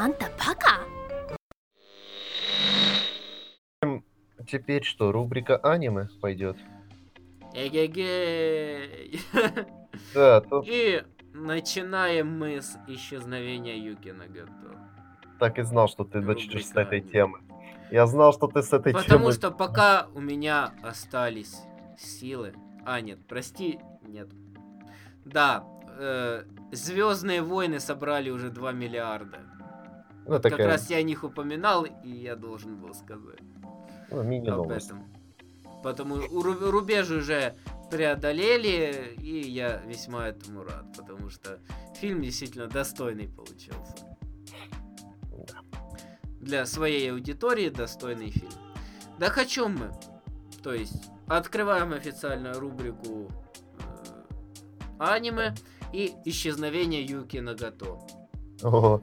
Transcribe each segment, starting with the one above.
あんたバカ Теперь что, рубрика аниме пойдет? Эгегей. Да, то И начинаем мы с исчезновения Юки Нагато. так и знал, что ты Рубрика начнешь с этой аниме. темы. Я знал, что ты с этой Потому темы... что пока у меня остались силы. А, нет, прости, нет. Да, Звездные войны собрали уже 2 миллиарда. Ну, Как такая, раз я о них упоминал, и я должен был сказать ну, об этом. Потому рубеж уже преодолели, и я весьма этому рад, потому что фильм действительно достойный получился. Для своей аудитории достойный фильм. О чем мы? То есть, открываем официальную рубрику э, аниме и исчезновение Юки Нагато. О,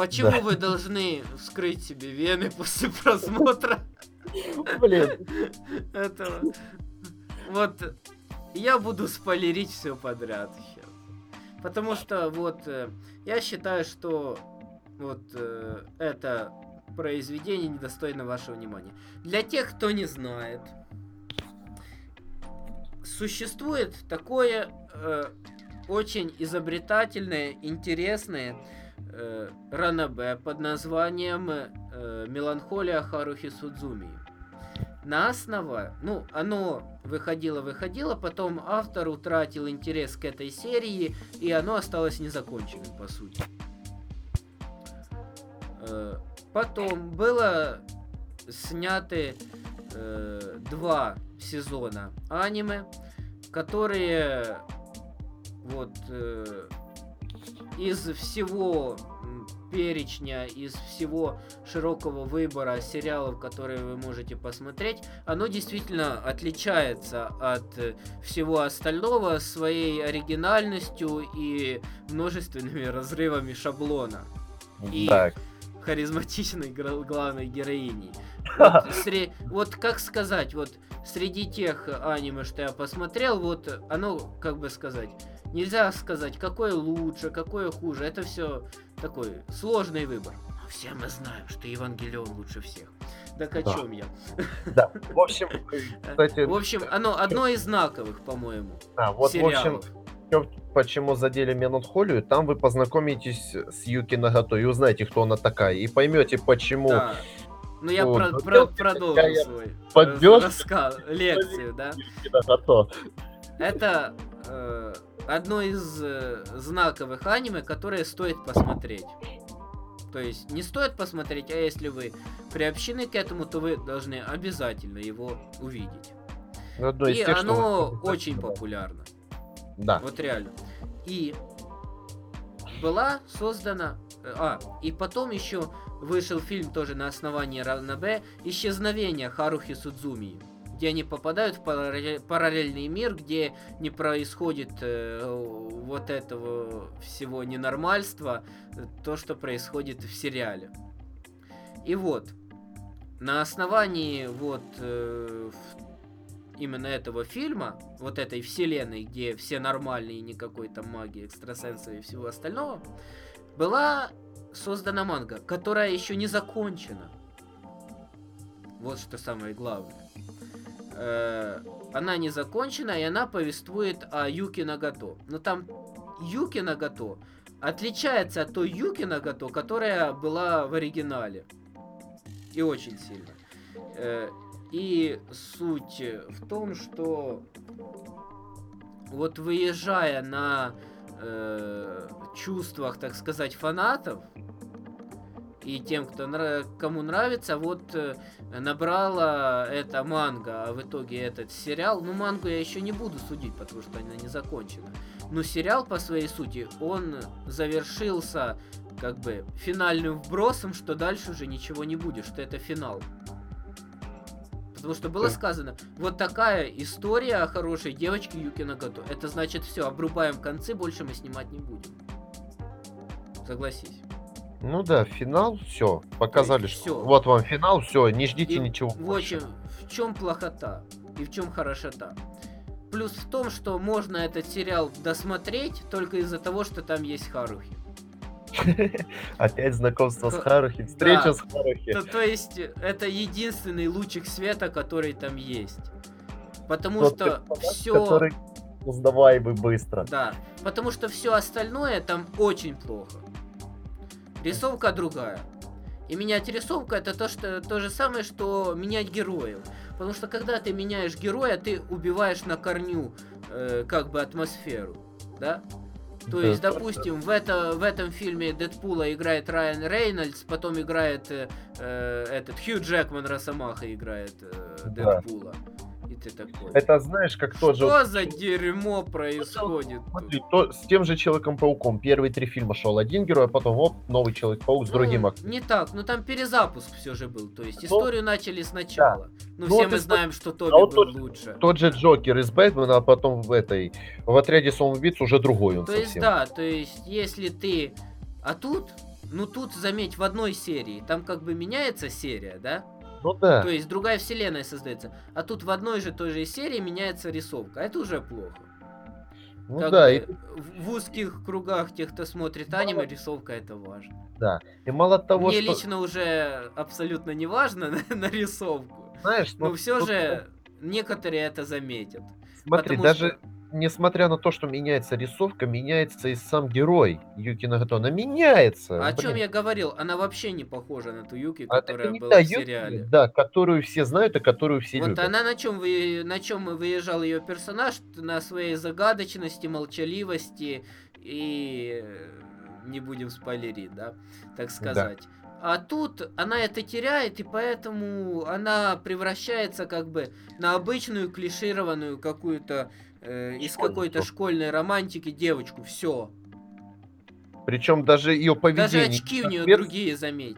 Почему Да. вы должны вскрыть себе вены после просмотра блин, этого? Вот я буду спойлерить все подряд сейчас. Потому что вот э, я считаю, что вот э, это произведение недостойно вашего внимания. Для тех, кто не знает, существует такое э, очень изобретательное, интересное э, ранобэ под названием э, «Меланхолия Харухи Судзуми». На основа, ну, оно выходило-выходило, потом автор утратил интерес к этой серии, и оно осталось незаконченным, по сути. Э, Потом было сняты э, два сезона аниме, которые вот э, из всего перечня, из всего широкого выбора сериалов, которые вы можете посмотреть, оно действительно отличается от э, всего остального своей оригинальностью и множественными разрывами шаблона И- так, харизматичной главной героиней. Вот, сре- вот как сказать, вот среди тех аниме, что я посмотрел, вот оно, как бы сказать, нельзя сказать, какое лучше, какое хуже. Это все такой сложный выбор. Но все мы знаем, что Евангелион лучше всех. Так о Да. чем я? да. В общем, кстати, В общем, оно одно из знаковых, по-моему, да, вот, в общем, сериалов. почему задели меланхолию, там вы познакомитесь с Юки Нагато и узнаете, кто она такая, и поймете, почему... Да. Ну я про- вот про- продолжу свой подбёрка. рассказ, лекцию, да. Это э, одно из э, знаковых аниме, которое стоит посмотреть. То есть не стоит посмотреть, а если вы приобщены к этому, то вы должны обязательно его увидеть. Ну, из И оно очень популярно. Да. Вот реально. И была создана... э, А, и потом еще вышел фильм тоже на основании Ранабе «Исчезновение Харухи Судзуми», где они попадают в параллель- параллельный мир, где не происходит э, вот этого всего ненормальства, э, то, что происходит в сериале. И вот, на основании вот э, именно этого фильма, вот этой вселенной, где все нормальные, никакой там магии, экстрасенсов и всего остального, была создана манга, которая еще не закончена. Вот что самое главное. Э, Она не закончена, и она повествует о Юки Нагато. Но там Юки Нагато отличается от той Юки Нагато, которая была в оригинале. И очень сильно. Э, И суть в том, что вот выезжая на э, чувствах, так сказать, фанатов и тем, кто нра- кому нравится, вот э, набрала эта манга, а в итоге этот сериал. Ну, мангу я еще не буду судить, потому что она не закончена. Но сериал по своей сути, он завершился как бы финальным вбросом, что дальше уже ничего не будет, что это финал. Потому что было сказано, вот такая история о хорошей девочке Юки Нагато. Это значит все, обрубаем концы, больше мы снимать не будем. Согласись. Ну да, финал, все, показали, есть что всё. вот вам финал, все, не ждите И ничего В больше. в чем плохота и в чем хорошота? Плюс в том, что можно этот сериал досмотреть только из-за того, что там есть Харухи. Опять знакомство с Харухи, встреча да. с Харухи. То, то есть это единственный лучик света, который там есть. Потому Тот что все... Который узнаваемый быстро. Да, потому что все остальное там очень плохо. Рисовка другая. И менять рисовку это то, что, то же самое, что менять героев. Потому что когда ты меняешь героя, ты убиваешь на корню э, как бы атмосферу. Да? То Да, есть, допустим, в, это, в этом фильме Дэдпула играет Райан Рейнольдс, потом играет э, э, этот Хью Джекман Росомаха играет э, Да. Дэдпула. И ты такой. Это знаешь, как тот же... Что за дерьмо происходит? Смотри, то, с тем же Человеком-пауком. Первые три фильма шел один герой, а потом оп, новый Человек-паук с другим Ну, актером. Не так, ну там перезапуск все же был. То есть Ну, историю начали сначала. Ну, Ну, все мы знаем, что Тоби а вот был тот- лучше. Тот же Джокер из Бэтмена, а потом в этой... В отряде самоубийц уже другой он То есть, совсем. да, то есть, если ты. А тут, ну тут, заметь, в одной серии, там как бы меняется серия, да? Ну да. То есть другая вселенная создается. А тут в одной же той же серии меняется рисовка. А Это уже плохо. ну Как да, и, в, узких кругах тех, кто смотрит аниме, рисовка это важно. и мало того, Мне что... лично уже абсолютно не важно на, на рисовку. Знаешь, Но ну, все тут, же некоторые это заметят. Смотри, потому даже что- несмотря на то, что меняется рисовка, меняется и сам герой Юки Нагато. Она меняется. А о чем блин. я говорил? Она вообще не похожа на ту Юки, А которая не была в Юки, сериале. Да, которую все знают и которую все Вот любят. она на чем вы, на чем выезжал ее персонаж, на своей загадочности, молчаливости и не будем спойлерить, да, так сказать. А тут она это теряет, и поэтому она превращается как бы на обычную клишированную какую-то э, из Школьницу. какой-то школьной романтики девочку. Все. Причем даже ее поведение... Даже очки у нее соответствует- другие, заметь.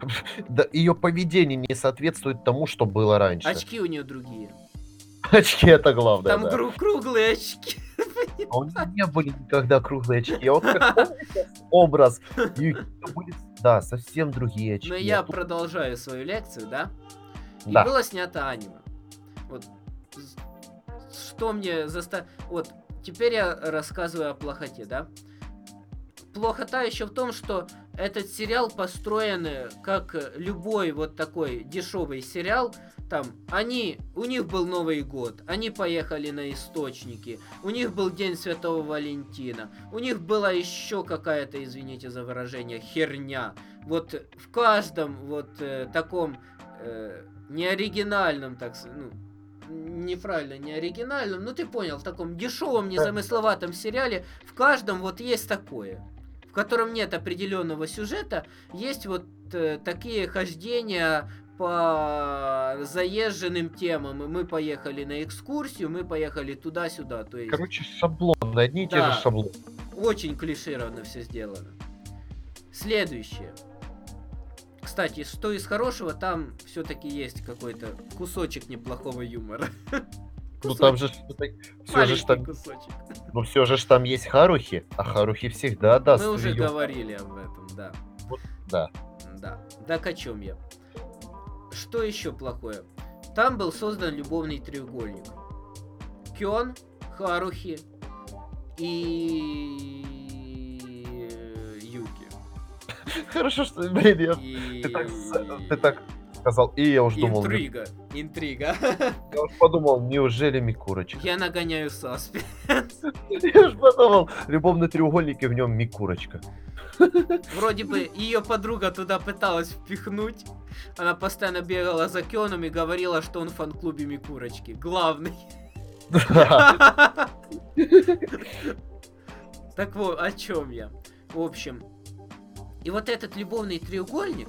Да, ее поведение не соответствует тому, что было раньше. Очки у нее другие. Очки это главное, Там да. кру- круглые очки. А у нее не были никогда круглые очки. Вот как образ да, совсем другие очки. Но А я продолжаю свою лекцию, да? И Да. было снято аниме. Вот что мне заста... Вот теперь я рассказываю о плохоте, да? Плохота еще в том, что этот сериал построен э, как любой вот такой дешевый сериал. Там они, у них был Новый год, они поехали на источники, у них был День Святого Валентина, у них была еще какая-то, извините за выражение, херня. Вот в каждом вот э, таком э, неоригинальном, так ну, неправильно, не оригинальном, ну ты понял, в таком дешевом, незамысловатом сериале, в каждом вот есть такое, в котором нет определенного сюжета, есть вот э, такие хождения по заезженным темам. И Мы поехали на экскурсию, мы поехали туда-сюда. То есть Короче, шаблон, одни и те Да. же шаблоны. очень клишированно все сделано. Следующее. Кстати, что из хорошего, там все-таки есть какой-то кусочек неплохого юмора. Ну там же все же там, кусочек. ну все же там есть Харухи, а Харухи всегда даст. Мы уже её- говорили об этом, да. Вот, да. Да. Так о чем я? Что еще плохое? Там был создан любовный треугольник. Кён, Харухи и Хорошо, что, блин, я, И... ты, так, ты так сказал, и я уж думал, не- Интрига. Интрига. я уж подумал, неужели Микурочка? Я нагоняю саспенс. Я уж подумал, любовный треугольник и в нем Микурочка. Вроде бы ее подруга туда пыталась впихнуть. Она постоянно бегала за Кёном и говорила, что он в фан-клубе Микурочки. Главный. Так вот, о чем я? В общем, и вот этот любовный треугольник,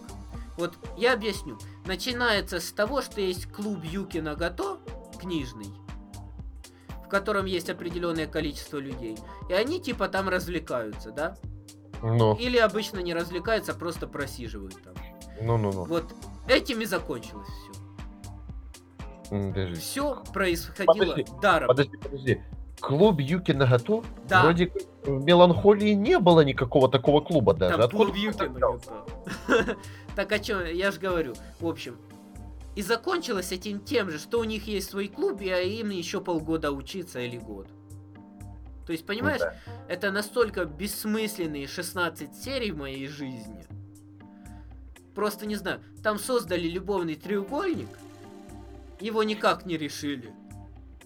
вот я объясню. Начинается с того, что есть клуб Юки Нагато, книжный, в котором есть определенное количество людей. И они типа там развлекаются, да? Ну, Или обычно не развлекаются, а просто просиживают там. ну, ну, ну. Вот этим и закончилось все. Подожди. Все происходило Подожди, даром. Подожди, подожди. Клуб Юки Нагато? Да. Вроде в Меланхолии не было никакого такого клуба даже. Там Откуда клуб Юки так взялся? Нагато. Так о чем я же говорю. В общем, и закончилось этим тем же, что у них есть свой клуб, и им еще полгода учиться или год. То есть, понимаешь, да. это настолько бессмысленные 16 серий в моей жизни. Просто не знаю, там создали любовный треугольник, его никак не решили.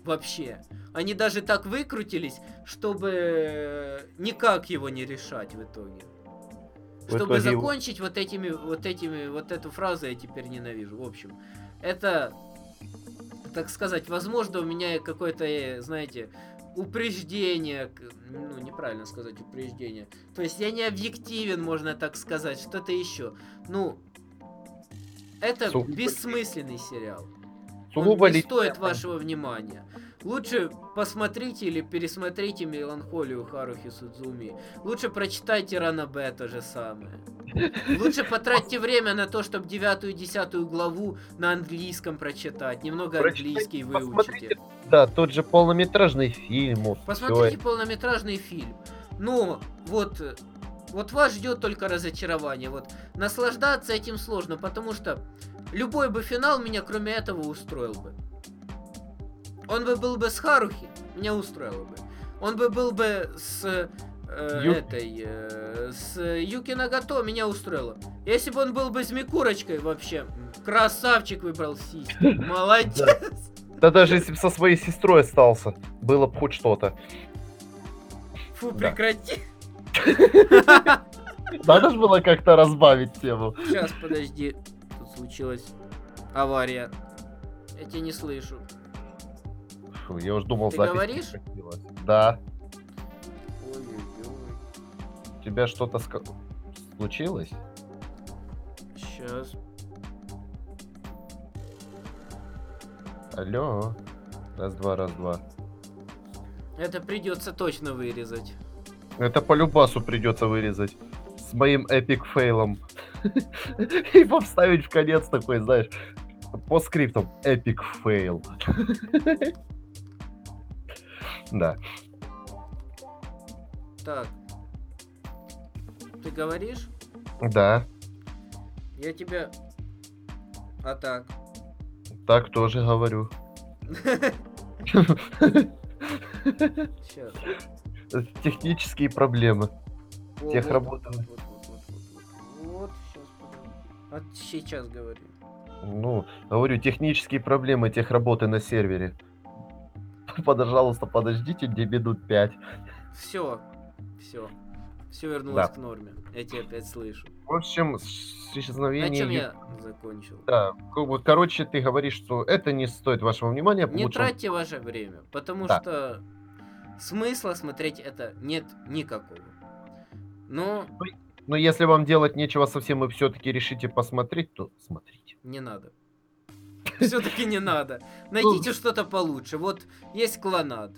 Вообще. Они даже так выкрутились, чтобы никак его не решать в итоге. В Чтобы итоге закончить вот этими, вот этими, вот эту фразу я теперь ненавижу. В общем, это, так сказать, возможно, у меня какое-то, э, знаете, упреждение, ну, неправильно сказать упреждение. То есть я не объективен, можно так сказать, что-то еще. Ну, это Сугубо бессмысленный сериал. Сугубо Он не стоит вашего внимания. Лучше посмотрите или пересмотрите «Меланхолию» Харухи Судзуми. Лучше прочитайте Ранабе то же самое. Лучше потратьте время на то, чтобы девятую и десятую главу на английском прочитать. Немного Прочитайте, английский посмотрите. выучите. Да, тот же полнометражный фильм. вот Посмотрите всё. полнометражный фильм. Но вот, э, вот вас ждет только разочарование. Вот наслаждаться этим сложно, потому что любой бы финал меня кроме этого устроил бы. Он бы был бы с Харухи, меня устроило бы. Он бы был бы с э, Ю- этой, э, с Юки Нагато, меня устроило. Если бы он был бы с Микурочкой вообще, красавчик выбрал сиськи. Молодец. Да даже если бы со своей сестрой остался, было бы хоть что-то. Фу, прекрати. Надо же было как-то разбавить тему. Сейчас, подожди. Тут случилась авария. Я тебя не слышу. Фу, я уж думал, Ты запись говоришь? прекратилась. Да. Ой-ой-ой. У тебя что-то ска- случилось? Сейчас. Алло. Раз-два, раз-два. Это придется точно вырезать. Это по любасу придется вырезать. С моим epic fail ом. И поставить в конец такой, знаешь, постскриптум epic fail. Да. Так. Ты говоришь? Да. Я тебя... А так. Так тоже говорю. Сейчас. Технические проблемы. Тех работы. Вот, вот, вот, вот, вот, вот. сейчас. А сейчас говорю. Ну, говорю, технические проблемы техработы на сервере. Пожалуйста, подождите где минут 5. Все. Все. Все вернулось Да. к норме. Я тебя опять слышу. В общем, с- На исчезновение... чем я закончил? Да, ко- вот, короче, ты говоришь, что это не стоит вашего внимания. Не лучше- тратьте ваше время, потому Да. что смысла смотреть это нет никакого. Но Но если вам делать нечего совсем, и все-таки решите посмотреть, то смотрите. не надо. Все-таки не надо. Найдите что-то получше. Вот есть клонад.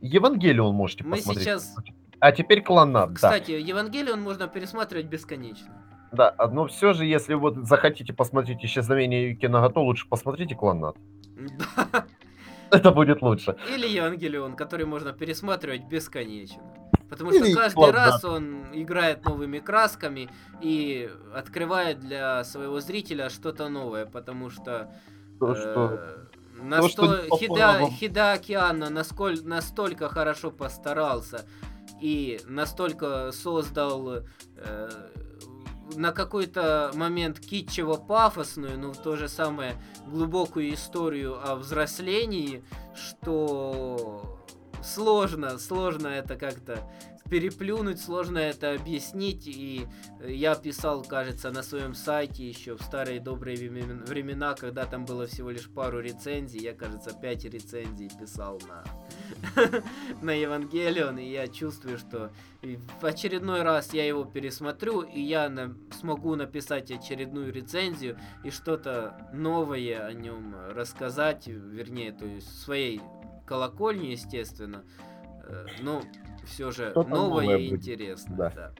Евангелион можете Мы посмотреть. сейчас... А теперь клонат, да. Кстати, Евангелион можно пересматривать бесконечно. Да, но все же, если вот захотите посмотреть исчезновение Юки Нагато, лучше посмотрите клонат. Да. Это будет лучше. Или Евангелион, который можно пересматривать бесконечно. Потому что Или каждый клонат. раз он играет новыми красками и открывает для своего зрителя что-то новое, потому что То, что... Э, то, что попало Хида. Хидаки Анно насколь- настолько хорошо постарался и настолько создал э, на какой-то момент китчево-пафосную, но в то же самое глубокую историю о взрослении, что сложно, сложно это как-то переплюнуть, сложно это объяснить, и я писал, кажется, на своем сайте еще в старые добрые времен- времена, когда там было всего лишь пару рецензий, я, кажется, пять рецензий писал на, на Евангелион, и я чувствую, что в очередной раз я его пересмотрю, и я на- смогу написать очередную рецензию и что-то новое о нем рассказать, вернее, то есть своей колокольни, естественно, Э, но все же новое новое и интересное. да. да.